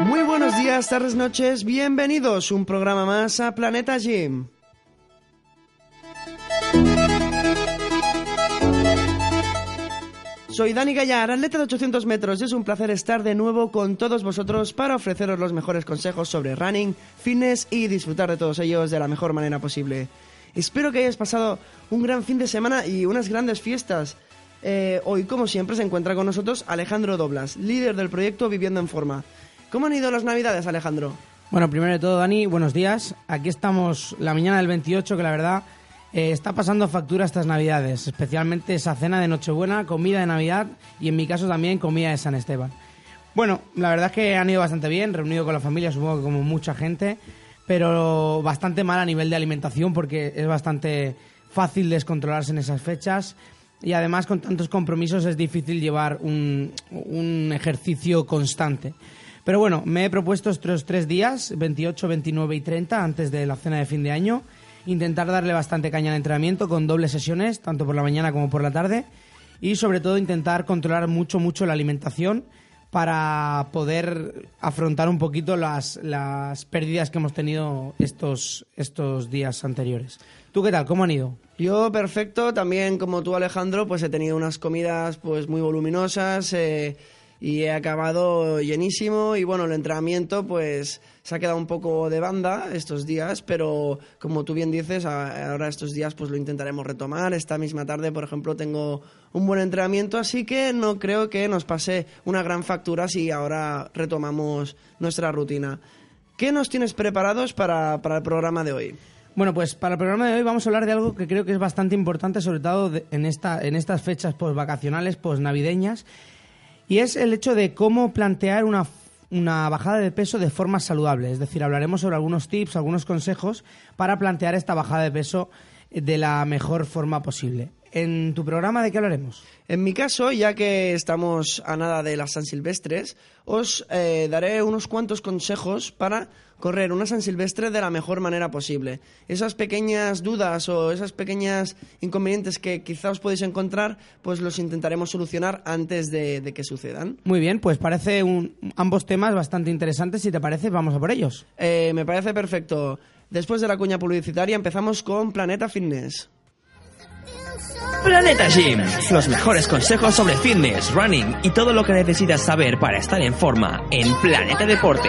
Muy buenos días, tardes, noches, bienvenidos un programa más a Planeta Gym. Soy Dani Gallar, atleta de 800 metros y es un placer estar de nuevo con todos vosotros para ofreceros los mejores consejos sobre running, fitness y disfrutar de todos ellos de la mejor manera posible. Espero que hayáis pasado un gran fin de semana y unas grandes fiestas. Eh, hoy, como siempre, se encuentra con nosotros Alejandro Doblas, líder del proyecto Viviendo en Forma. ¿Cómo han ido las navidades, Alejandro? Bueno, primero de todo, Dani, buenos días. Aquí estamos la mañana del 28, que la verdad eh, está pasando factura estas navidades, especialmente esa cena de Nochebuena, comida de Navidad y en mi caso también comida de San Esteban. Bueno, la verdad es que han ido bastante bien, reunido con la familia, supongo que como mucha gente, pero bastante mal a nivel de alimentación porque es bastante fácil descontrolarse en esas fechas y además con tantos compromisos es difícil llevar un, un ejercicio constante. Pero bueno, me he propuesto estos tres días, 28, 29 y 30, antes de la cena de fin de año, intentar darle bastante caña al entrenamiento con dobles sesiones, tanto por la mañana como por la tarde, y sobre todo intentar controlar mucho, mucho la alimentación para poder afrontar un poquito las, las pérdidas que hemos tenido estos, estos días anteriores. ¿Tú qué tal? ¿Cómo han ido? Yo perfecto, también como tú Alejandro, pues he tenido unas comidas pues muy voluminosas eh, y he acabado llenísimo y bueno, el entrenamiento pues se ha quedado un poco de banda estos días, pero como tú bien dices, ahora estos días pues lo intentaremos retomar. Esta misma tarde, por ejemplo, tengo un buen entrenamiento, así que no creo que nos pase una gran factura si ahora retomamos nuestra rutina. ¿Qué nos tienes preparados para, el programa de hoy? Bueno, pues para el programa de hoy vamos a hablar de algo que creo que es bastante importante, sobre todo en, esta, en estas fechas post-vacacionales, post-navideñas, y es el hecho de cómo plantear una bajada de peso de forma saludable. Es decir, hablaremos sobre algunos tips, algunos consejos para plantear esta bajada de peso de la mejor forma posible. ¿En tu programa de qué hablaremos? En mi caso, ya que estamos a nada de las San Silvestres, os eh, daré unos cuantos consejos para correr una San Silvestre de la mejor manera posible. Esas pequeñas dudas o esas pequeñas inconvenientes que quizá os podéis encontrar, pues los intentaremos solucionar antes de, que sucedan. Muy bien, pues parece un, ambos temas bastante interesantes. Si te parece, vamos a por ellos. Eh, me parece perfecto. Después de la cuña publicitaria empezamos con Planeta Fitness. Planeta Gym, los mejores consejos sobre fitness, running y todo lo que necesitas saber para estar en forma en Planeta Deporte.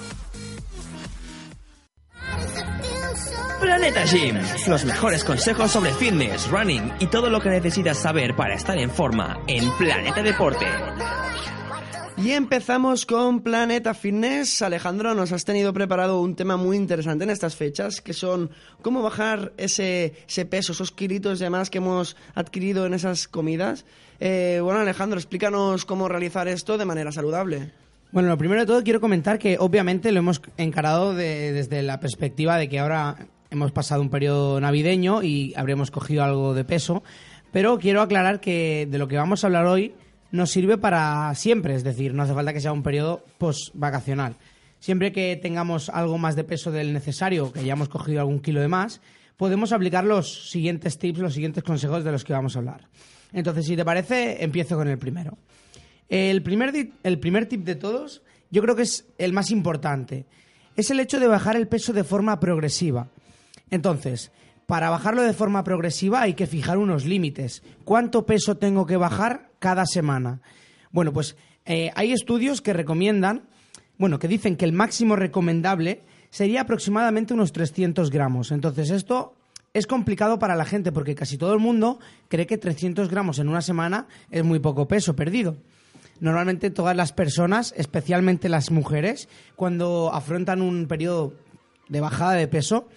Planeta Gym, los mejores consejos sobre fitness, running y todo lo que necesitas saber para estar en forma en Planeta Deporte. Y empezamos con Planeta Fitness. Alejandro, nos has tenido preparado un tema muy interesante en estas fechas, que son cómo bajar ese, peso, esos kilitos y demás que hemos adquirido en esas comidas. Eh, bueno, Alejandro, explícanos cómo realizar esto de manera saludable. Bueno, lo primero de todo quiero comentar que obviamente lo hemos encarado desde la perspectiva de que ahora hemos pasado un periodo navideño y habremos cogido algo de peso, pero quiero aclarar que de lo que vamos a hablar hoy nos sirve para siempre, es decir, no hace falta que sea un periodo post-vacacional. Siempre que tengamos algo más de peso del necesario, que hayamos cogido algún kilo de más, podemos aplicar los siguientes tips, los siguientes consejos de los que vamos a hablar. Entonces, si te parece, empiezo con el primero. El primer, el primer tip de todos, yo creo que es el más importante. Es el hecho de bajar el peso de forma progresiva. Entonces, para bajarlo de forma progresiva hay que fijar unos límites. ¿Cuánto peso tengo que bajar cada semana? Bueno, pues eh, hay estudios que recomiendan, bueno, que dicen que el máximo recomendable sería aproximadamente unos 300 gramos. Entonces, esto es complicado para la gente porque casi todo el mundo cree que 300 gramos en una semana es muy poco peso perdido. Normalmente todas las personas, especialmente las mujeres, cuando afrontan un periodo de bajada de peso,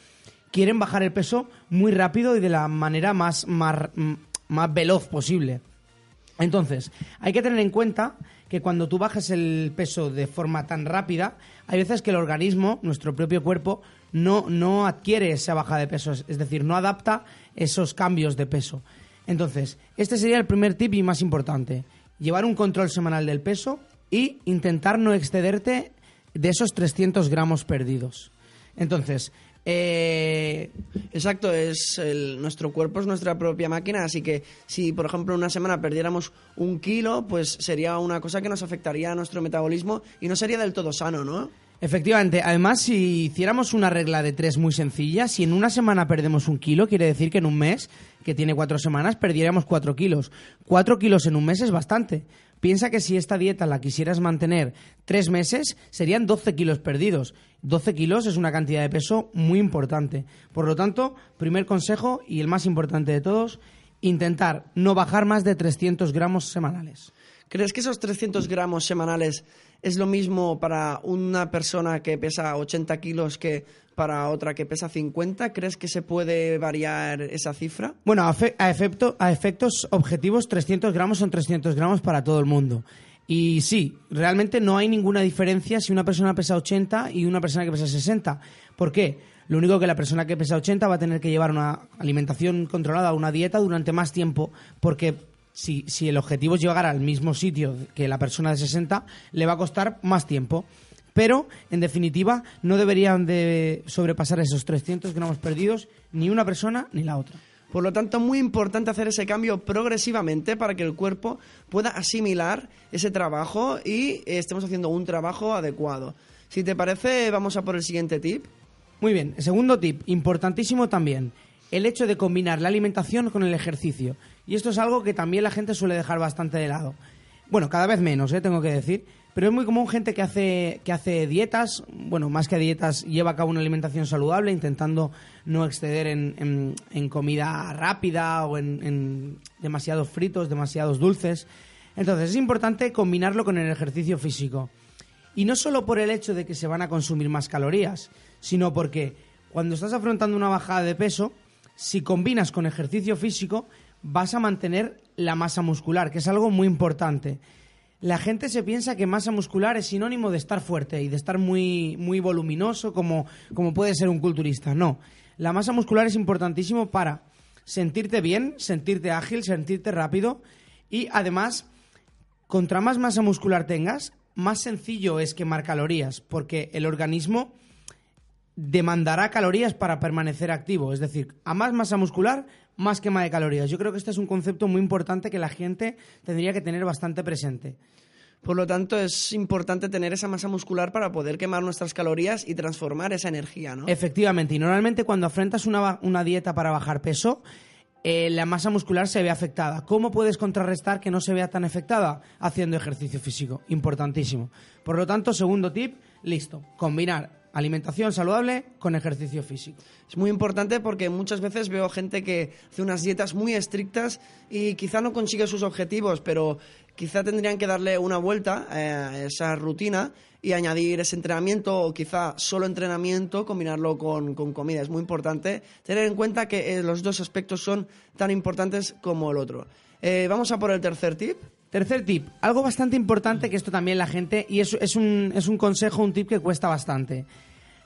quieren bajar el peso muy rápido y de la manera más, más, más veloz posible. Entonces, hay que tener en cuenta que cuando tú bajas el peso de forma tan rápida, hay veces que el organismo, nuestro propio cuerpo, no, no adquiere esa bajada de peso, es decir, no adapta esos cambios de peso. Entonces, este sería el primer tip y más importante llevar un control semanal del peso y intentar no excederte de esos 300 gramos perdidos. Entonces, eh, Exacto, es nuestro cuerpo es nuestra propia máquina, así que si por ejemplo una semana perdiéramos un kilo, pues sería una cosa que nos afectaría a nuestro metabolismo y no sería del todo sano, ¿no? Efectivamente, además si hiciéramos una regla de tres muy sencilla, si en una semana perdemos un kilo, quiere decir que en un mes, que tiene cuatro semanas, perdiéramos cuatro kilos. Cuatro kilos en un mes es bastante. Piensa que si esta dieta la quisieras mantener tres meses, serían 12 kilos perdidos. 12 kilos es una cantidad de peso muy importante. Por lo tanto, primer consejo y el más importante de todos, intentar no bajar más de 300 gramos semanales. ¿Crees que esos 300 gramos semanales es lo mismo para una persona que pesa 80 kilos que para otra que pesa 50? ¿Crees que se puede variar esa cifra? Bueno, a, efecto, a efectos objetivos, 300 gramos son 300 gramos para todo el mundo. Y sí, realmente no hay ninguna diferencia si una persona pesa 80 y una persona que pesa 60. ¿Por qué? Lo único que la persona que pesa 80 va a tener que llevar una alimentación controlada, una dieta durante más tiempo, porque si, si el objetivo es llegar al mismo sitio que la persona de 60, le va a costar más tiempo. Pero, en definitiva, no deberían de sobrepasar esos 300 gramos perdidos ni una persona ni la otra. Por lo tanto, muy importante hacer ese cambio progresivamente para que el cuerpo pueda asimilar ese trabajo y estemos haciendo un trabajo adecuado. Si te parece, vamos a por el siguiente tip. Muy bien, segundo tip, importantísimo también, el hecho de combinar la alimentación con el ejercicio. Y esto es algo que también la gente suele dejar bastante de lado. Bueno, cada vez menos, ¿eh? tengo que decir. Pero es muy común gente que hace, que hace dietas, bueno, más que dietas, lleva a cabo una alimentación saludable, intentando no exceder en, en, comida rápida o en, en, demasiados fritos, demasiados dulces. Entonces es importante combinarlo con el ejercicio físico. Y no solo por el hecho de que se van a consumir más calorías, sino porque cuando estás afrontando una bajada de peso, si combinas con ejercicio físico, vas a mantener la masa muscular, que es algo muy importante. La gente se piensa que masa muscular es sinónimo de estar fuerte y de estar muy, muy voluminoso como, como puede ser un culturista. No, la masa muscular es importantísimo para sentirte bien, sentirte ágil, sentirte rápido y además, contra más masa muscular tengas, más sencillo es quemar calorías, porque el organismo demandará calorías para permanecer activo. Es decir, a más masa muscular, más quema de calorías. Yo creo que este es un concepto muy importante que la gente tendría que tener bastante presente. Por lo tanto, es importante tener esa masa muscular para poder quemar nuestras calorías y transformar esa energía, ¿no? Efectivamente, y normalmente cuando afrontas una, una dieta para bajar peso, eh, la masa muscular se ve afectada. ¿Cómo puedes contrarrestar que no se vea tan afectada? Haciendo ejercicio físico, importantísimo. Por lo tanto, segundo tip, listo, combinar alimentación saludable con ejercicio físico. Es muy importante porque muchas veces veo gente que hace unas dietas muy estrictas y quizá no consigue sus objetivos, pero quizá tendrían que darle una vuelta a esa rutina y añadir ese entrenamiento o quizá solo entrenamiento, combinarlo con, comida. Es muy importante tener en cuenta que eh, los dos aspectos son tan importantes como el otro. Eh, vamos a por el tercer tip. Tercer tip, algo bastante importante que esto también la gente, y es, es, un, es un consejo, un tip que cuesta bastante.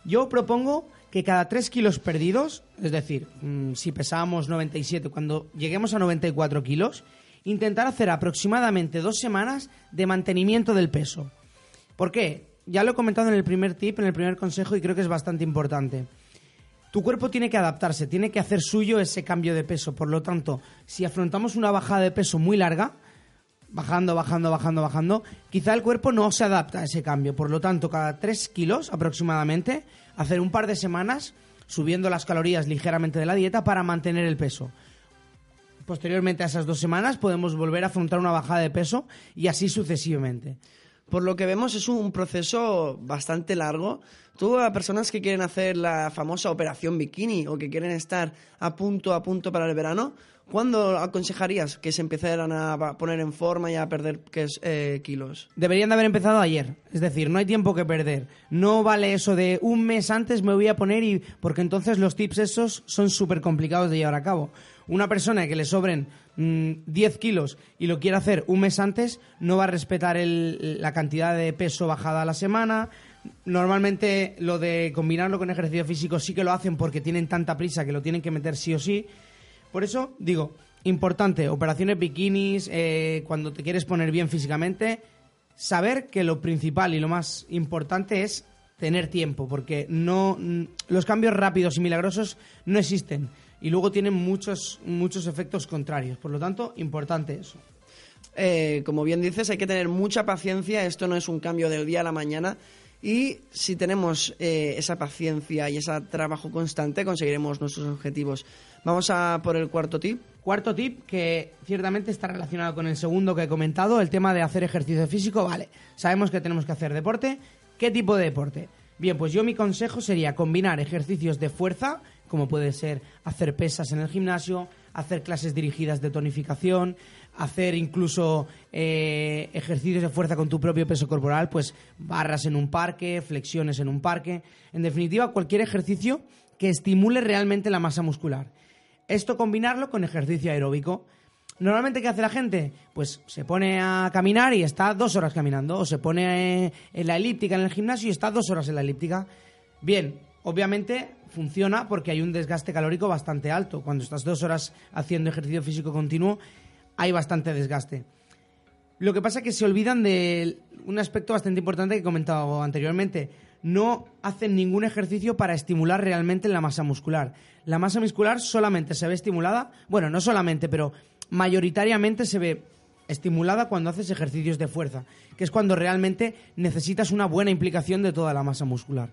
Yo propongo que cada 3 kilos perdidos, es decir, mm, si pesábamos 97, cuando lleguemos a 94 kilos, intentar hacer aproximadamente dos semanas de mantenimiento del peso. ¿Por qué? Ya lo he comentado en el primer tip, en el primer consejo, y creo que es bastante importante. Tu cuerpo tiene que adaptarse, tiene que hacer suyo ese cambio de peso. Por lo tanto, si afrontamos una bajada de peso muy larga, bajando, bajando, bajando, bajando, quizá el cuerpo no se adapta a ese cambio. Por lo tanto, cada 3 kilos aproximadamente, hacer un par de semanas subiendo las calorías ligeramente de la dieta para mantener el peso. Posteriormente a esas dos semanas podemos volver a afrontar una bajada de peso y así sucesivamente. Por lo que vemos es un proceso bastante largo. Tú a personas que quieren hacer la famosa operación bikini o que quieren estar a punto a punto para el verano, ¿cuándo aconsejarías que se empezaran a poner en forma y a perder eh, kilos? Deberían de haber empezado ayer. Es decir, no hay tiempo que perder. No vale eso de un mes antes me voy a poner y... porque entonces los tips esos son súper complicados de llevar a cabo una persona que le sobren 10 mm, kilos y lo quiere hacer un mes antes, no va a respetar la cantidad de peso bajada a la semana. Normalmente lo de combinarlo con ejercicio físico sí que lo hacen porque tienen tanta prisa que lo tienen que meter sí o sí. Por eso digo, importante, operaciones bikinis, eh, cuando te quieres poner bien físicamente, saber que lo principal y lo más importante es tener tiempo, porque no los cambios rápidos y milagrosos no existen y luego tienen muchos, muchos efectos contrarios. Por lo tanto, importante eso. Eh, como bien dices, hay que tener mucha paciencia. Esto no es un cambio del día a la mañana. Y si tenemos eh, esa paciencia y ese trabajo constante, conseguiremos nuestros objetivos. Vamos a por el cuarto tip. Cuarto tip que ciertamente está relacionado con el segundo que he comentado, el tema de hacer ejercicio físico. Vale, sabemos que tenemos que hacer deporte. ¿Qué tipo de deporte? Bien, pues yo mi consejo sería combinar ejercicios de fuerza como puede ser hacer pesas en el gimnasio, hacer clases dirigidas de tonificación, hacer incluso eh, ejercicios de fuerza con tu propio peso corporal, pues barras en un parque, flexiones en un parque, en definitiva cualquier ejercicio que estimule realmente la masa muscular. Esto combinarlo con ejercicio aeróbico. Normalmente, ¿qué hace la gente? Pues se pone a caminar y está dos horas caminando, o se pone eh, en la elíptica en el gimnasio y está dos horas en la elíptica. Bien, obviamente funciona porque hay un desgaste calórico bastante alto. Cuando estás dos horas haciendo ejercicio físico continuo, hay bastante desgaste. Lo que pasa es que se olvidan de un aspecto bastante importante que he comentado anteriormente. No hacen ningún ejercicio para estimular realmente la masa muscular. La masa muscular solamente se ve estimulada, bueno, no solamente, pero mayoritariamente se ve estimulada cuando haces ejercicios de fuerza, que es cuando realmente necesitas una buena implicación de toda la masa muscular.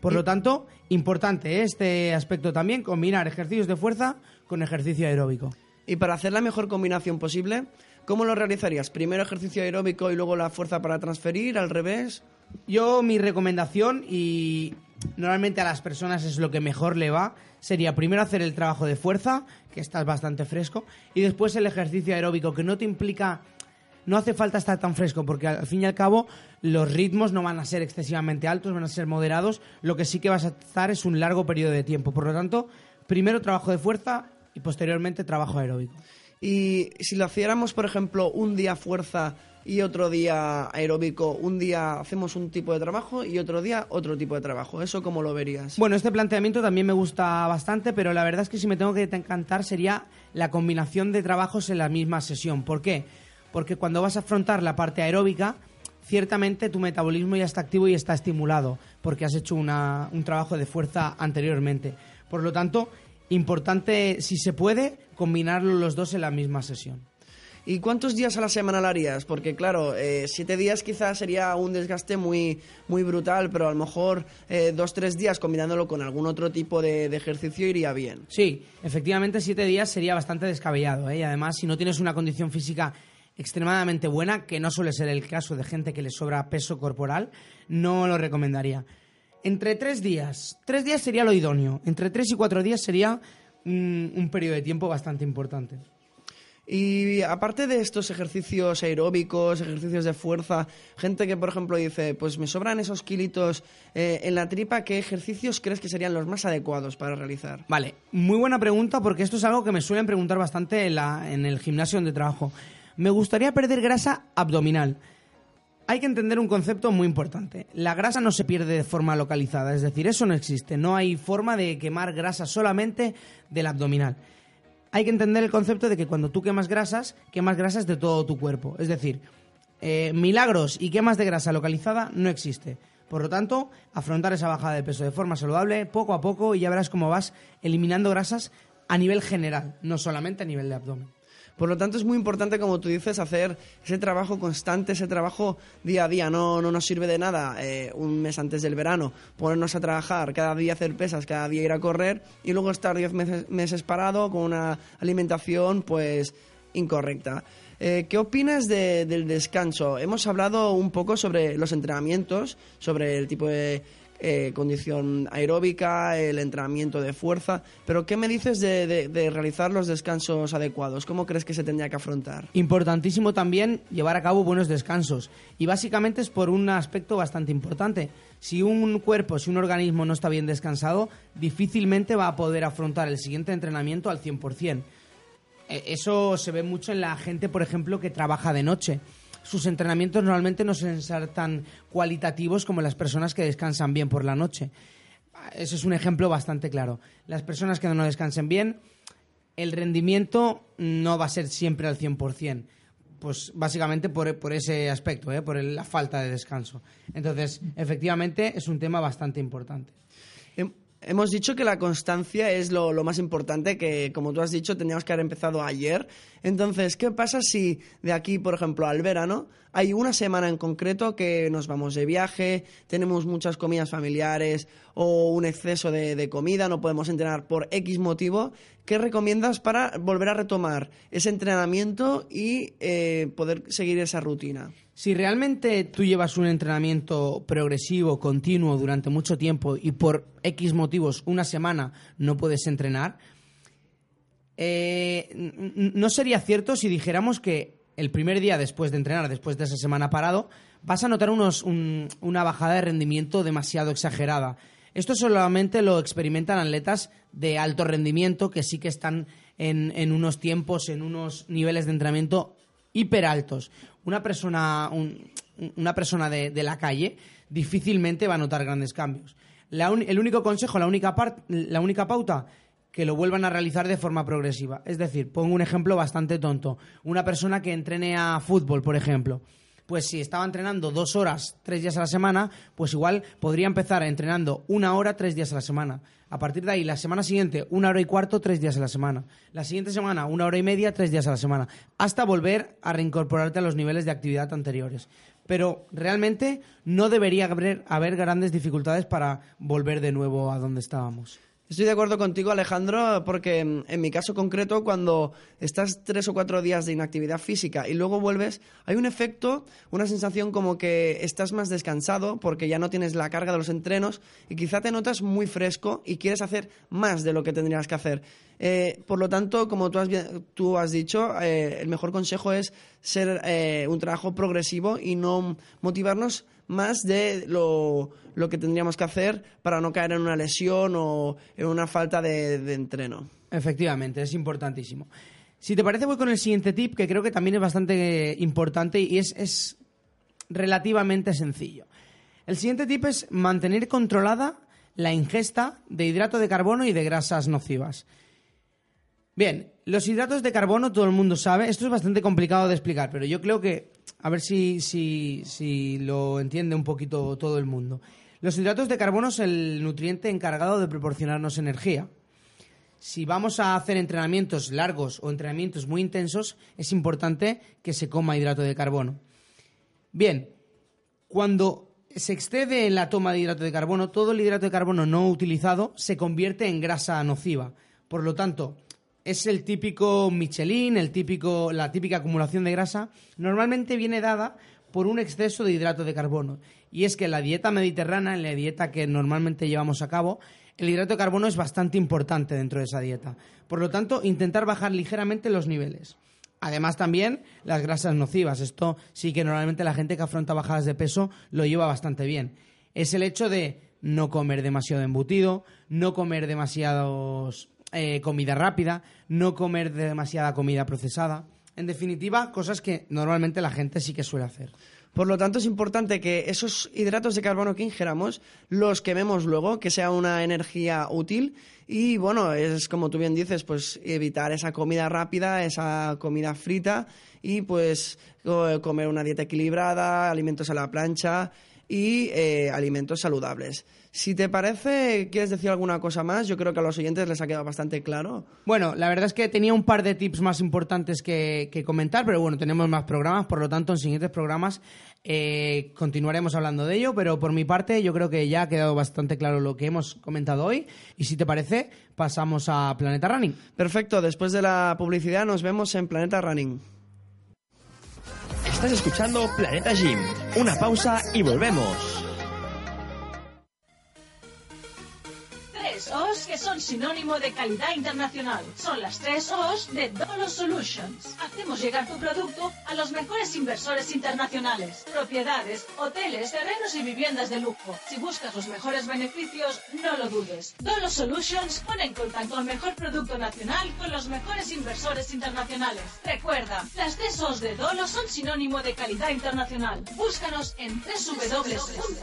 Por lo tanto, importante este aspecto también, combinar ejercicios de fuerza con ejercicio aeróbico. Y para hacer la mejor combinación posible, ¿cómo lo realizarías? ¿Primero ejercicio aeróbico y luego la fuerza para transferir? ¿Al revés? Yo, mi recomendación, y normalmente a las personas es lo que mejor le va, sería primero hacer el trabajo de fuerza, que estás bastante fresco, y después el ejercicio aeróbico, que no te implica no hace falta estar tan fresco porque al fin y al cabo los ritmos no van a ser excesivamente altos, van a ser moderados. Lo que sí que vas a estar es un largo periodo de tiempo. Por lo tanto, primero trabajo de fuerza y posteriormente trabajo aeróbico. Y si lo hiciéramos, por ejemplo, un día fuerza y otro día aeróbico, un día hacemos un tipo de trabajo y otro día otro tipo de trabajo. ¿Eso cómo lo verías? Bueno, este planteamiento también me gusta bastante, pero la verdad es que si me tengo que encantar sería la combinación de trabajos en la misma sesión. ¿Por qué? porque cuando vas a afrontar la parte aeróbica, ciertamente tu metabolismo ya está activo y está estimulado, porque has hecho un trabajo de fuerza anteriormente. Por lo tanto, importante, si se puede, combinarlo los dos en la misma sesión. ¿Y cuántos días a la semana harías? Porque claro, eh, siete días quizás sería un desgaste muy, muy brutal, pero a lo mejor eh, dos, tres días combinándolo con algún otro tipo de, ejercicio iría bien. Sí, efectivamente siete días sería bastante descabellado. ¿eh? Y además, si no tienes una condición física extremadamente buena, que no suele ser el caso de gente que le sobra peso corporal, no lo recomendaría. Entre tres días, tres días sería lo idóneo, entre tres y cuatro días sería un, periodo de tiempo bastante importante. Y aparte de estos ejercicios aeróbicos, ejercicios de fuerza, gente que por ejemplo dice, pues me sobran esos kilitos eh, en la tripa, ¿qué ejercicios crees que serían los más adecuados para realizar? Vale, muy buena pregunta porque esto es algo que me suelen preguntar bastante en, en el gimnasio donde trabajo me gustaría perder grasa abdominal. Hay que entender un concepto muy importante. La grasa no se pierde de forma localizada, es decir, eso no existe. No hay forma de quemar grasa solamente del abdominal. Hay que entender el concepto de que cuando tú quemas grasas, quemas grasas de todo tu cuerpo. Es decir, eh, milagros y quemas de grasa localizada no existe. Por lo tanto, afrontar esa bajada de peso de forma saludable, poco a poco, y ya verás cómo vas eliminando grasas a nivel general, no solamente a nivel de abdomen. Por lo tanto, es muy importante, como tú dices, hacer ese trabajo constante, ese trabajo día a día. No, no nos sirve de nada eh, un mes antes del verano ponernos a trabajar, cada día hacer pesas, cada día ir a correr y luego estar 10 meses, parado con una alimentación pues incorrecta. Eh, ¿Qué opinas de- del descanso? Hemos hablado un poco sobre los entrenamientos, sobre el tipo de eh, condición aeróbica, el entrenamiento de fuerza, pero ¿qué me dices de, realizar los descansos adecuados? ¿Cómo crees que se tendría que afrontar? Importantísimo también llevar a cabo buenos descansos. Y básicamente es por un aspecto bastante importante. Si un cuerpo, si un organismo no está bien descansado, difícilmente va a poder afrontar el siguiente entrenamiento al 100%. Eh, Eso se ve mucho en la gente, por ejemplo, que trabaja de noche. Sus entrenamientos normalmente no ser tan cualitativos como las personas que descansan bien por la noche. Ese es un ejemplo bastante claro. Las personas que no descansen bien, el rendimiento no va a ser siempre al 100%. Pues básicamente por, por ese aspecto, ¿eh? por la falta de descanso. Entonces, efectivamente, es un tema bastante importante. Hem- Hemos dicho que la constancia es lo, lo más importante, que como tú has dicho, teníamos que haber empezado ayer. Entonces, ¿qué pasa si de aquí, por ejemplo, al verano, hay una semana en concreto que nos vamos de viaje, tenemos muchas comidas familiares o un exceso de, de comida, no podemos entrenar por X motivo? ¿Qué recomiendas para volver a retomar ese entrenamiento y eh, poder seguir esa rutina? Si realmente tú llevas un entrenamiento progresivo, continuo, durante mucho tiempo y por X motivos una semana no puedes entrenar, eh, no sería cierto si dijéramos que el primer día después de entrenar, después de esa semana parado, vas a notar unos- un- una bajada de rendimiento demasiado exagerada. Esto solamente lo experimentan atletas de alto rendimiento que sí que están en, en unos tiempos, en unos niveles de entrenamiento hiper altos. Una persona, un- una persona de, de la calle difícilmente va a notar grandes cambios. La un- el único consejo, la única, par- la única pauta, que lo vuelvan a realizar de forma progresiva. Es decir, pongo un ejemplo bastante tonto. Una persona que entrene a fútbol, por ejemplo. Pues si estaba entrenando dos horas, tres días a la semana, pues igual podría empezar entrenando una hora, tres días a la semana. A partir de ahí, la semana siguiente, una hora y cuarto, tres días a la semana. La siguiente semana, una hora y media, tres días a la semana. Hasta volver a reincorporarte a los niveles de actividad anteriores. Pero realmente no debería haber, haber grandes dificultades para volver de nuevo a donde estábamos. Estoy de acuerdo contigo, Alejandro, porque mm, en mi caso concreto, cuando estás tres o cuatro días de inactividad física y luego vuelves, hay un efecto, una sensación como que estás más descansado porque ya no tienes la carga de los entrenos y quizá te notas muy fresco y quieres hacer más de lo que tendrías que hacer. Eh, por lo tanto, como tú has, dicho, eh, el mejor consejo es ser eh, un trabajo progresivo y no motivarnos más de lo, lo que tendríamos que hacer para no caer en una lesión o en una falta de, de entreno. Efectivamente, es importantísimo. Si te parece, voy con el siguiente tip, que creo que también es bastante importante y es, es relativamente sencillo. El siguiente tip es mantener controlada la ingesta de hidrato de carbono y de grasas nocivas. Bien, los hidratos de carbono todo el mundo sabe, esto es bastante complicado de explicar, pero yo creo que, a ver si, si, si lo entiende un poquito todo el mundo. Los hidratos de carbono es el nutriente encargado de proporcionarnos energía si vamos a hacer entrenamientos largos o entrenamientos muy intensos, es importante que se coma hidrato de carbono. Bien, cuando se excede en la toma de hidrato de carbono, todo el hidrato de carbono no utilizado se convierte en grasa nociva. Por lo tanto, es el típico Michelin, el típico, la típica acumulación de grasa. Normalmente viene dada por un exceso de hidrato de carbono. Y es que en la dieta mediterránea, en la dieta que normalmente llevamos a cabo, el hidrato de carbono es bastante importante dentro de esa dieta. Por lo tanto, intentar bajar ligeramente los niveles. Además, también las grasas nocivas. Esto sí que normalmente la gente que afronta bajadas de peso lo lleva bastante bien. Es el hecho de no comer demasiado embutido, no comer demasiados eh, comida rápida, no comer demasiada comida procesada. En definitiva, cosas que normalmente la gente sí que suele hacer. Por lo tanto, es importante que esos hidratos de carbono que ingeramos los quememos luego, que sea una energía útil. Y bueno, es como tú bien dices, pues evitar esa comida rápida, esa comida frita y pues co- comer una dieta equilibrada, alimentos a la plancha y eh, alimentos saludables. Si te parece, ¿quieres decir alguna cosa más? Yo creo que a los oyentes les ha quedado bastante claro. Bueno, la verdad es que tenía un par de tips más importantes que, que comentar, pero bueno, tenemos más programas, por lo tanto, en siguientes programas eh, continuaremos hablando de ello, pero por mi parte yo creo que ya ha quedado bastante claro lo que hemos comentado hoy y si te parece pasamos a Planeta Running. Perfecto, después de la publicidad nos vemos en Planeta Running. Estás escuchando Planeta Gym. Una pausa y volvemos. Tres O's que son sinónimo de calidad internacional. Son las tres O's de Dolo Solutions. Hacemos llegar tu producto a los mejores inversores internacionales. Propiedades, hoteles, terrenos y viviendas de lujo. Si buscas los mejores beneficios, no lo dudes. Dolo Solutions pone en contacto al mejor producto nacional con los mejores inversores internacionales. Recuerda, las tres O's de Dolo son sinónimo de calidad internacional. Búscanos en www.dolo.com.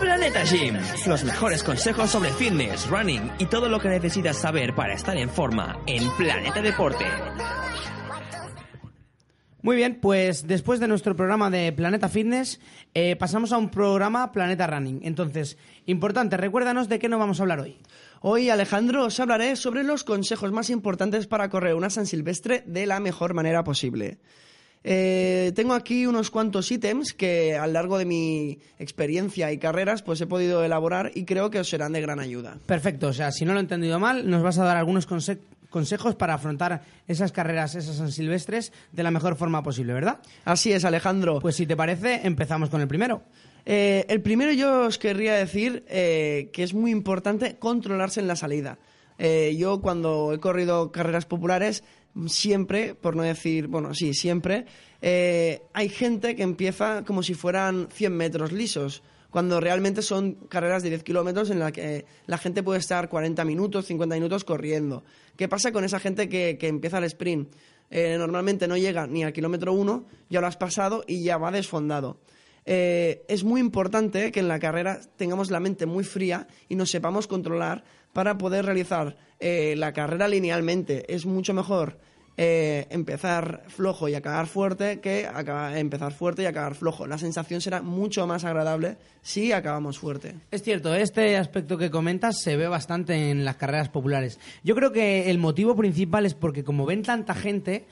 Planeta Gym. Los mejores consejos sobre fitness, running y todo lo que necesitas saber para estar en forma en Planeta Deporte. Muy bien, pues después de nuestro programa de Planeta Fitness, eh, pasamos a un programa Planeta Running. Entonces, importante, recuérdanos de qué nos vamos a hablar hoy. Hoy, Alejandro, os hablaré sobre los consejos más importantes para correr una San Silvestre de la mejor manera posible. Eh, tengo aquí unos cuantos ítems que a lo largo de mi experiencia y carreras pues he podido elaborar y creo que os serán de gran ayuda. Perfecto, o sea, si no lo he entendido mal, nos vas a dar algunos conse- consejos para afrontar esas carreras, esas San Silvestres, de la mejor forma posible, ¿verdad? Así es, Alejandro. Pues si te parece, empezamos con el primero. Eh, el primero yo os querría decir eh, que es muy importante controlarse en la salida. Eh, yo cuando he corrido carreras populares, siempre, por no decir, bueno, sí, siempre, eh, hay gente que empieza como si fueran 100 metros lisos, cuando realmente son carreras de 10 kilómetros en las que la gente puede estar 40 minutos, 50 minutos corriendo. ¿Qué pasa con esa gente que, que empieza el sprint? Eh, normalmente no llega ni al kilómetro 1, ya lo has pasado y ya va desfondado. Eh, es muy importante que en la carrera tengamos la mente muy fría y nos sepamos controlar para poder realizar la carrera linealmente. Es mucho mejor eh, empezar flojo y acabar fuerte que acabar- empezar fuerte y acabar flojo. La sensación será mucho más agradable si acabamos fuerte. Es cierto, este aspecto que comentas se ve bastante en las carreras populares. Yo creo que el motivo principal es porque como ven tanta gente,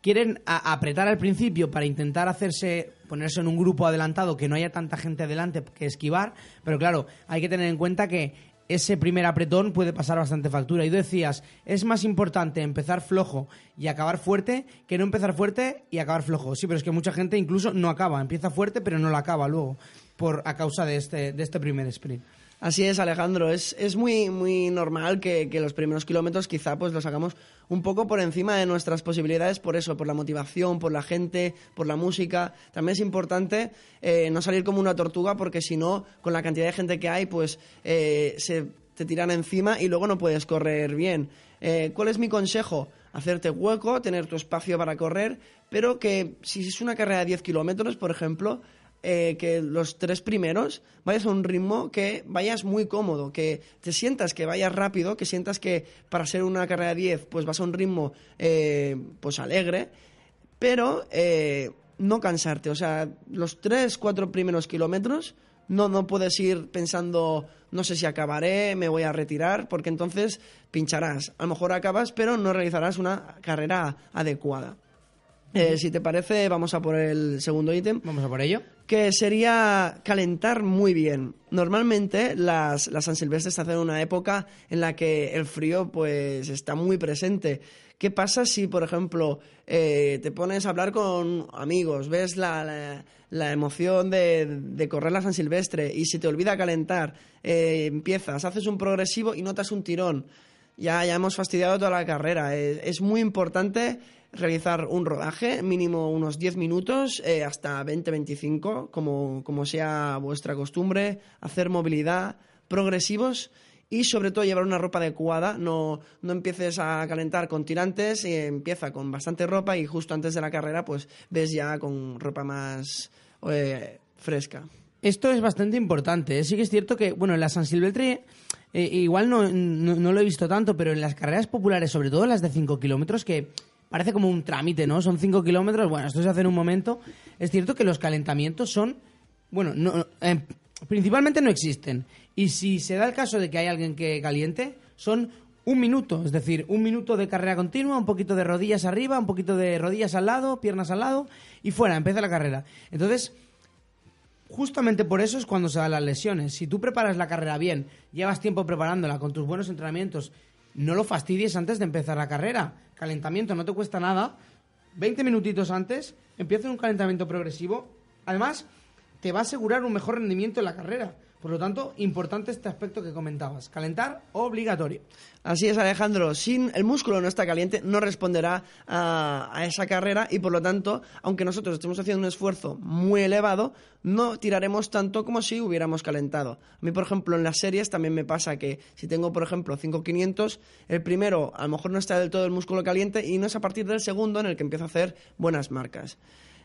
quieren apretar al principio para intentar hacerse ponerse en un grupo adelantado que no haya tanta gente adelante que esquivar, pero claro, hay que tener en cuenta que ese primer apretón puede pasar bastante factura. Y tú decías, es más importante empezar flojo y acabar fuerte que no empezar fuerte y acabar flojo. Sí, pero es que mucha gente incluso no acaba, empieza fuerte pero no lo acaba luego por a causa de este, de este primer sprint. Así es, Alejandro. Es, es muy, muy normal que, que los primeros kilómetros quizá pues los hagamos un poco por encima de nuestras posibilidades, por eso, por la motivación, por la gente, por la música. También es importante eh, no salir como una tortuga porque si no, con la cantidad de gente que hay, pues eh, se te tiran encima y luego no puedes correr bien. Eh, ¿Cuál es mi consejo? Hacerte hueco, tener tu espacio para correr, pero que si es una carrera de 10 kilómetros, por ejemplo, eh, que los tres primeros vayas a un ritmo que vayas muy cómodo, que te sientas que vayas rápido, que sientas que para ser una carrera de 10 pues vas a un ritmo eh, pues alegre, pero eh, no cansarte. O sea, los tres, cuatro primeros kilómetros no, no puedes ir pensando, no sé si acabaré, me voy a retirar, porque entonces pincharás. A lo mejor acabas, pero no realizarás una carrera adecuada. Eh, si te parece, vamos a por el segundo ítem Vamos a por ello. Que sería calentar muy bien. Normalmente las, las San Silvestres se hacen en una época en la que el frío pues está muy presente. ¿Qué pasa si, por ejemplo, eh, te pones a hablar con amigos, ves la, la- emoción de, de correr la San Silvestre y se te olvida calentar, eh, empiezas, haces un progresivo y notas un tirón? ya, ya hemos fastidiado toda la carrera. Es, es muy importante realizar un rodaje, mínimo unos 10 minutos, eh, hasta 20-25, como, como sea vuestra costumbre, hacer movilidad, progresivos y sobre todo llevar una ropa adecuada, no, no empieces a calentar con tirantes, y empieza con bastante ropa y justo antes de la carrera pues ves ya con ropa más eh, fresca. Esto es bastante importante. ¿eh? Sí que es cierto que, bueno, en la San Silvestre eh, igual no, no, no lo he visto tanto, pero en las carreras populares, sobre todo las de 5 kilómetros, que parece como un trámite, ¿no? Son 5 kilómetros, bueno, esto se hace en un momento. Es cierto que los calentamientos son, bueno, no, eh, principalmente no existen. Y si se da el caso de que hay alguien que caliente, son un minuto, es decir, un minuto de carrera continua, un poquito de rodillas arriba, un poquito de rodillas al lado, piernas al lado y fuera, empieza la carrera. Entonces, justamente por eso es cuando se dan las lesiones. Si tú preparas la carrera bien, llevas tiempo preparándola con tus buenos entrenamientos, no lo fastidies antes de empezar la carrera. Calentamiento no te cuesta nada. 20 minutitos antes, empieza un calentamiento progresivo. Además, te va a asegurar un mejor rendimiento en la carrera. Por lo tanto, importante este aspecto que comentabas. Calentar obligatorio. Así es, Alejandro. Sin el músculo no está caliente, no responderá a, a, esa carrera y por lo tanto, aunque nosotros estemos haciendo un esfuerzo muy elevado, no tiraremos tanto como si hubiéramos calentado. A mí, por ejemplo, en las series también me pasa que si tengo, por ejemplo, 5.500, el primero a lo mejor no está del todo el músculo caliente y no es a partir del segundo en el que empiezo a hacer buenas marcas.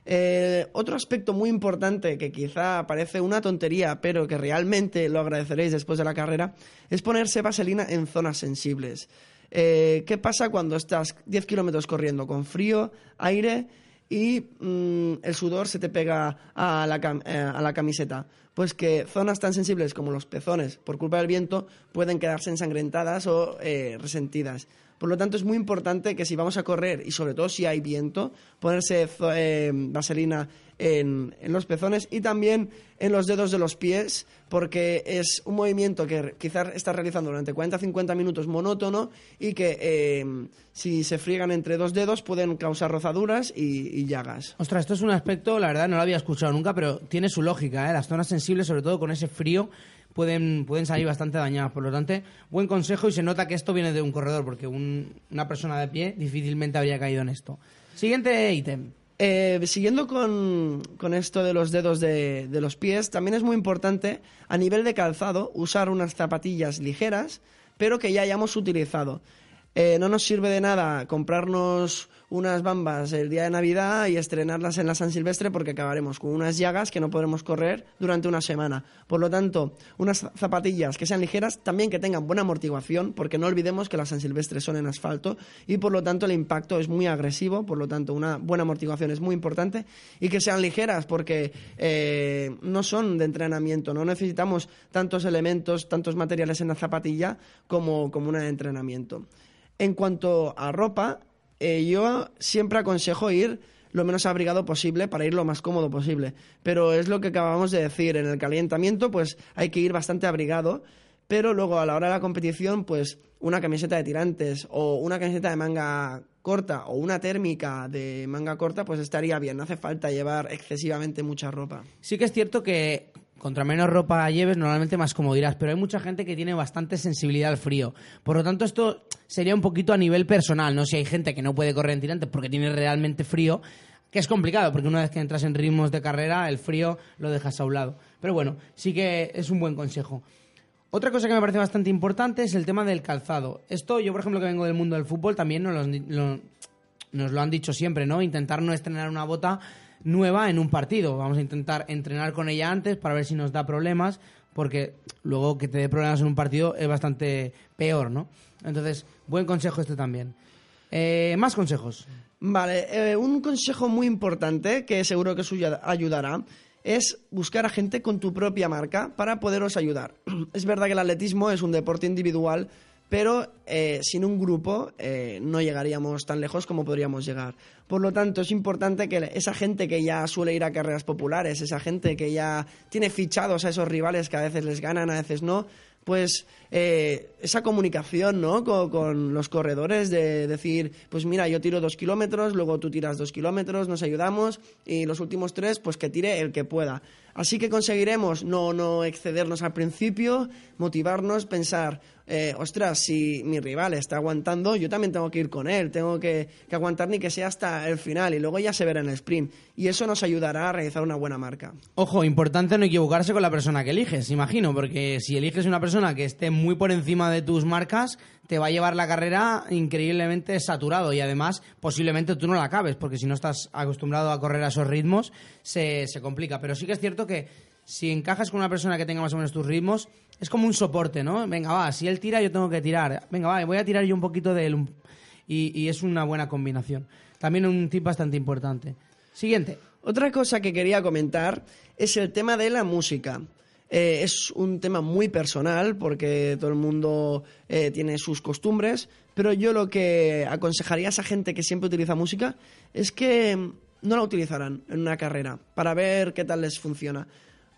Eh, otro aspecto muy importante que quizá parece una tontería, pero que realmente lo agradeceréis después de la carrera, es ponerse vaselina en zonas sensibles. Eh, ¿Qué pasa cuando estás 10 kilómetros corriendo con frío, aire y mmm, el sudor se te pega a la, eh, a la, camiseta? Pues que zonas tan sensibles como los pezones, por culpa del viento, pueden quedarse ensangrentadas o resentidas. Por lo tanto, es muy importante que si vamos a correr y sobre todo si hay viento, ponerse eh, vaselina en, en, los pezones y también en los dedos de los pies, porque es un movimiento que quizás estás realizando durante 40-50 minutos monótono y que eh, si se friegan entre dos dedos pueden causar rozaduras y, y, llagas. Ostras, esto es un aspecto, la verdad, no lo había escuchado nunca, pero tiene su lógica, ¿eh? Las zonas sensibles, sobre todo con ese frío, pueden, pueden salir bastante dañadas. Por lo tanto, buen consejo y se nota que esto viene de un corredor, porque un, una persona de pie difícilmente habría caído en esto. Siguiente ítem. Eh, siguiendo con, con, esto de los dedos de, de, los pies, también es muy importante a nivel de calzado usar unas zapatillas ligeras, pero que ya hayamos utilizado. Eh, no nos sirve de nada comprarnos unas bambas el día de Navidad y estrenarlas en la San Silvestre porque acabaremos con unas llagas que no podremos correr durante una semana. Por lo tanto, unas zapatillas que sean ligeras, también que tengan buena amortiguación, porque no olvidemos que las San Silvestre son en asfalto y por lo tanto el impacto es muy agresivo, por lo tanto una buena amortiguación es muy importante y que sean ligeras porque eh, no son de entrenamiento, no necesitamos tantos elementos, tantos materiales en la zapatilla como, como una de entrenamiento. En cuanto a ropa, eh, yo siempre aconsejo ir lo menos abrigado posible para ir lo más cómodo posible. Pero es lo que acabamos de decir, en el calentamiento pues hay que ir bastante abrigado, pero luego a la hora de la competición pues una camiseta de tirantes o una camiseta de manga corta o una térmica de manga corta pues estaría bien, no hace falta llevar excesivamente mucha ropa. Sí que es cierto que contra menos ropa lleves, normalmente más comodidad, pero hay mucha gente que tiene bastante sensibilidad al frío. Por lo tanto, esto sería un poquito a nivel personal, ¿no? Si hay gente que no puede correr en tirantes porque tiene realmente frío, que es complicado, porque una vez que entras en ritmos de carrera, el frío lo dejas a un lado. Pero bueno, sí que es un buen consejo. Otra cosa que me parece bastante importante es el tema del calzado. Esto, yo por ejemplo que vengo del mundo del fútbol, también nos lo, nos lo han dicho siempre, ¿no? Intentar no estrenar una bota nueva en un partido. Vamos a intentar entrenar con ella antes para ver si nos da problemas, porque luego que te dé problemas en un partido es bastante peor, ¿no? Entonces, buen consejo este también. Eh, más consejos. Vale, eh, un consejo muy importante que seguro que os ayudará es buscar a gente con tu propia marca para poderos ayudar. Es verdad que el atletismo es un deporte individual, pero eh, sin un grupo eh, no llegaríamos tan lejos como podríamos llegar. Por lo tanto, es importante que esa gente que ya suele ir a carreras populares, esa gente que ya tiene fichados a esos rivales que a veces les ganan, a veces no, pues eh, esa comunicación ¿no? Con, con, los corredores de decir, pues mira, yo tiro dos kilómetros, luego tú tiras dos kilómetros, nos ayudamos y los últimos tres, pues que tire el que pueda. Así que conseguiremos no, no excedernos al principio, motivarnos, pensar, eh, ostras, si mi rival está aguantando, yo también tengo que ir con él, tengo que, que, aguantar ni que sea hasta el final y luego ya se verá en el sprint. Y eso nos ayudará a realizar una buena marca. Ojo, importante no equivocarse con la persona que eliges, imagino, porque si eliges una persona que esté muy por encima de tus marcas, te va a llevar la carrera increíblemente saturado y además posiblemente tú no la acabes, porque si no estás acostumbrado a correr a esos ritmos, se, se complica. Pero sí que es cierto que si encajas con una persona que tenga más o menos tus ritmos, es como un soporte, ¿no? Venga, va, si él tira, yo tengo que tirar. Venga, va, voy a tirar yo un poquito de él. Y es una buena combinación. También un tip bastante importante. Siguiente. Otra cosa que quería comentar es el tema de la música. Eh, es un tema muy personal porque todo el mundo eh, tiene sus costumbres, pero yo lo que aconsejaría a esa gente que siempre utiliza música es que no la utilizarán en una carrera para ver qué tal les funciona.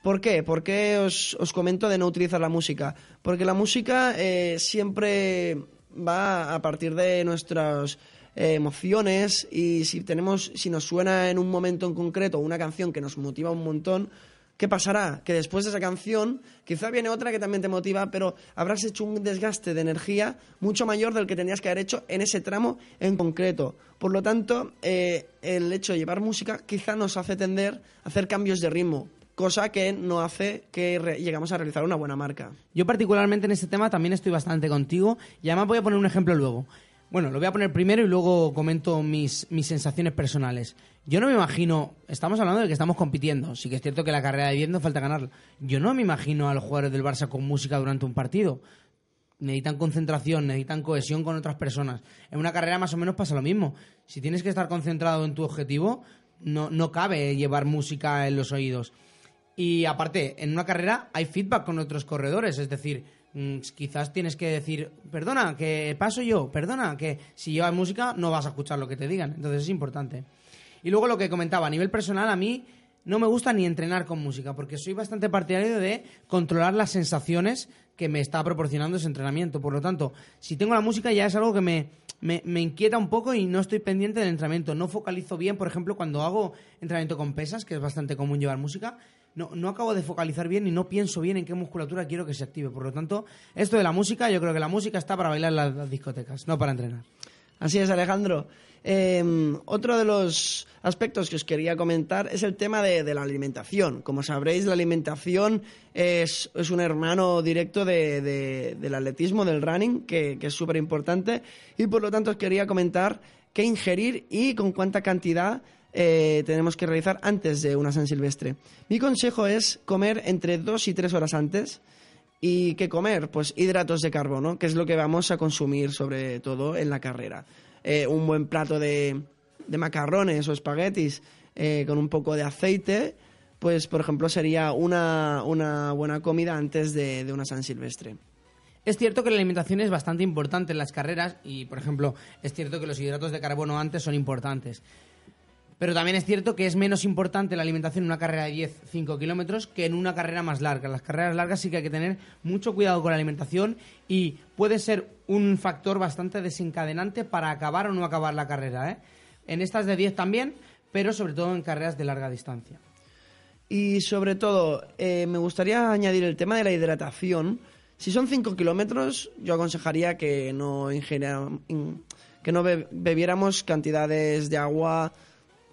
¿Por qué? ¿Por qué os, os comento de no utilizar la música? Porque la música eh, siempre va a partir de nuestras eh, emociones y si tenemos, si nos suena en un momento en concreto una canción que nos motiva un montón, ¿qué pasará? Que después de esa canción quizá viene otra que también te motiva, pero habrás hecho un desgaste de energía mucho mayor del que tenías que haber hecho en ese tramo en concreto. Por lo tanto, eh, el hecho de llevar música quizá nos hace tender a hacer cambios de ritmo cosa que no hace que llegamos a realizar una buena marca. Yo particularmente en este tema también estoy bastante contigo y además voy a poner un ejemplo luego. Bueno, lo voy a poner primero y luego comento mis, mis sensaciones personales. Yo no me imagino, estamos hablando de que estamos compitiendo, sí que es cierto que la carrera de 10 no falta ganarla. Yo no me imagino a los jugadores del Barça con música durante un partido. Necesitan concentración, necesitan cohesión con otras personas. En una carrera más o menos pasa lo mismo. Si tienes que estar concentrado en tu objetivo, no, no cabe llevar música en los oídos. Y aparte, en una carrera hay feedback con otros corredores, es decir, quizás tienes que decir, perdona, que paso yo, perdona, que si llevas música no vas a escuchar lo que te digan, entonces es importante. Y luego lo que comentaba, a nivel personal, a mí no me gusta ni entrenar con música, porque soy bastante partidario de controlar las sensaciones que me está proporcionando ese entrenamiento. Por lo tanto, si tengo la música ya es algo que me, me, me, inquieta un poco y no estoy pendiente del entrenamiento. No focalizo bien, por ejemplo, cuando hago entrenamiento con pesas, que es bastante común llevar música, no, no acabo de focalizar bien y no pienso bien en qué musculatura quiero que se active. Por lo tanto, esto de la música, yo creo que la música está para bailar en las, discotecas, no para entrenar. Así es, Alejandro. Eh, otro de los aspectos que os quería comentar es el tema de, de la alimentación. Como sabréis, la alimentación es, es un hermano directo de, del atletismo, del running, que, que es súper importante. Y por lo tanto os quería comentar qué ingerir y con cuánta cantidad eh, tenemos que realizar antes de una San Silvestre. Mi consejo es comer entre dos y tres horas antes. ¿Y qué comer? Pues hidratos de carbono, que es lo que vamos a consumir sobre todo en la carrera. Eh, un buen plato de, de macarrones o espaguetis eh, con un poco de aceite, pues por ejemplo sería una, una buena comida antes de, de una San Silvestre. Es cierto que la alimentación es bastante importante en las carreras y, por ejemplo, es cierto que los hidratos de carbono antes son importantes. Pero también es cierto que es menos importante la alimentación en una carrera de 10-5 kilómetros que en una carrera más larga. Las carreras largas sí que hay que tener mucho cuidado con la alimentación y puede ser un factor bastante desencadenante para acabar o no acabar la carrera. ¿eh? En estas de 10 también, pero sobre todo en carreras de larga distancia. Y sobre todo, eh, me gustaría añadir el tema de la hidratación. Si son 5 kilómetros, yo aconsejaría que no, ingeniera, in, que no be bebiéramos cantidades de agua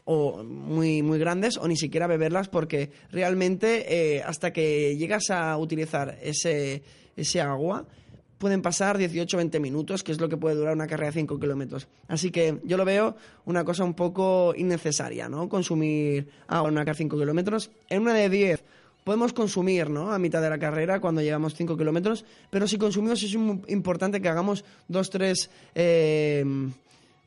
o muy, muy grandes o ni siquiera beberlas porque realmente eh, hasta que llegas a utilizar ese, ese agua pueden pasar 18-20 minutos, que es lo que puede durar una carrera de 5 kilómetros. Así que yo lo veo una cosa un poco innecesaria, ¿no? Consumir agua en una carrera de 5 kilómetros. En una de 10 podemos consumir, ¿no? A mitad de la carrera cuando llegamos 5 kilómetros, pero si consumimos es importante que hagamos 2-3... Eh,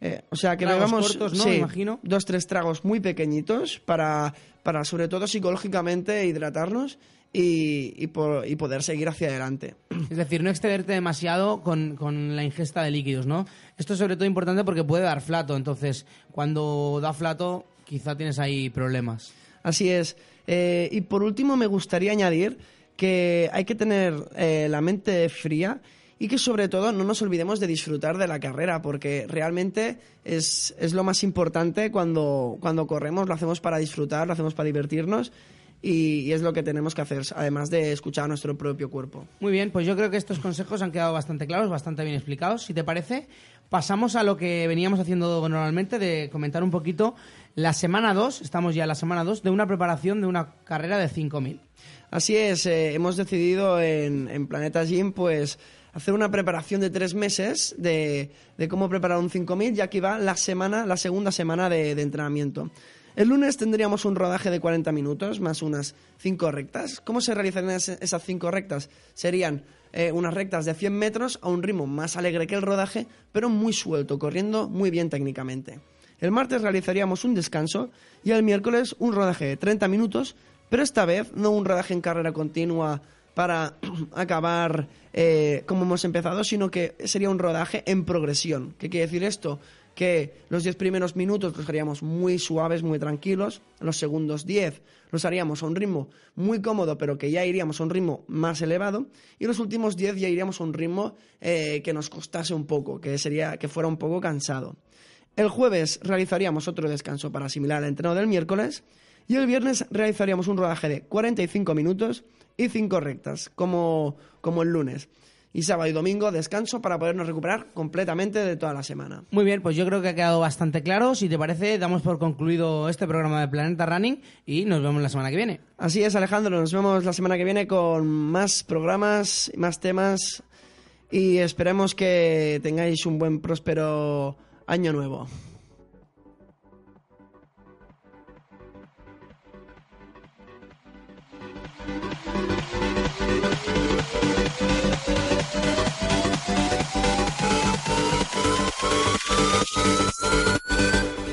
eh, o sea, que tragos bebamos cortos, ¿no? sí, Me imagino. dos, tres tragos muy pequeñitos para, para sobre todo psicológicamente hidratarnos y, y, por, y poder seguir hacia adelante. Es decir, no excederte demasiado con, con, la ingesta de líquidos, ¿no? Esto es sobre todo importante porque puede dar flato, entonces cuando da flato quizá tienes ahí problemas. Así es. Eh, y por último me gustaría añadir que hay que tener eh, la mente fría y que sobre todo no nos olvidemos de disfrutar de la carrera, porque realmente es, es lo más importante cuando, cuando corremos, lo hacemos para disfrutar, lo hacemos para divertirnos y, es lo que tenemos que hacer, además de escuchar a nuestro propio cuerpo. Muy bien, pues yo creo que estos consejos han quedado bastante claros, bastante bien explicados. Si te parece, pasamos a lo que veníamos haciendo normalmente, de comentar un poquito la semana 2, estamos ya en la semana 2, de una preparación de una carrera de 5.000. Así es, eh, hemos decidido en, en Planeta Gym pues hacer una preparación de tres meses de, cómo preparar un 5000, ya que va la semana, la segunda semana de, entrenamiento. El lunes tendríamos un rodaje de 40 minutos más unas 5 rectas. ¿Cómo se realizarían es- esas 5 rectas? Serían eh, unas rectas de 100 metros a un ritmo más alegre que el rodaje, pero muy suelto, corriendo muy bien técnicamente. El martes realizaríamos un descanso y el miércoles un rodaje de 30 minutos, pero esta vez no un rodaje en carrera continua para acabar eh, como hemos empezado, sino que sería un rodaje en progresión. ¿Qué quiere decir esto? Que los 10 primeros minutos los haríamos muy suaves, muy tranquilos, los segundos 10 los haríamos a un ritmo muy cómodo, pero que ya iríamos a un ritmo más elevado, y los últimos 10 ya iríamos a un ritmo eh, que nos costase un poco, que, sería, que fuera un poco cansado. El jueves realizaríamos otro descanso para asimilar el entreno del miércoles y el viernes realizaríamos un rodaje de 45 minutos y 5 rectas, como, como el lunes. Y sábado y domingo descanso para podernos recuperar completamente de toda la semana. Muy bien, pues yo creo que ha quedado bastante claro. Si te parece, damos por concluido este programa de Planeta Running y nos vemos la semana que viene. Así es, Alejandro, nos vemos la semana que viene con más programas, más temas y esperemos que tengáis un buen próspero año nuevo. フフフフフフ。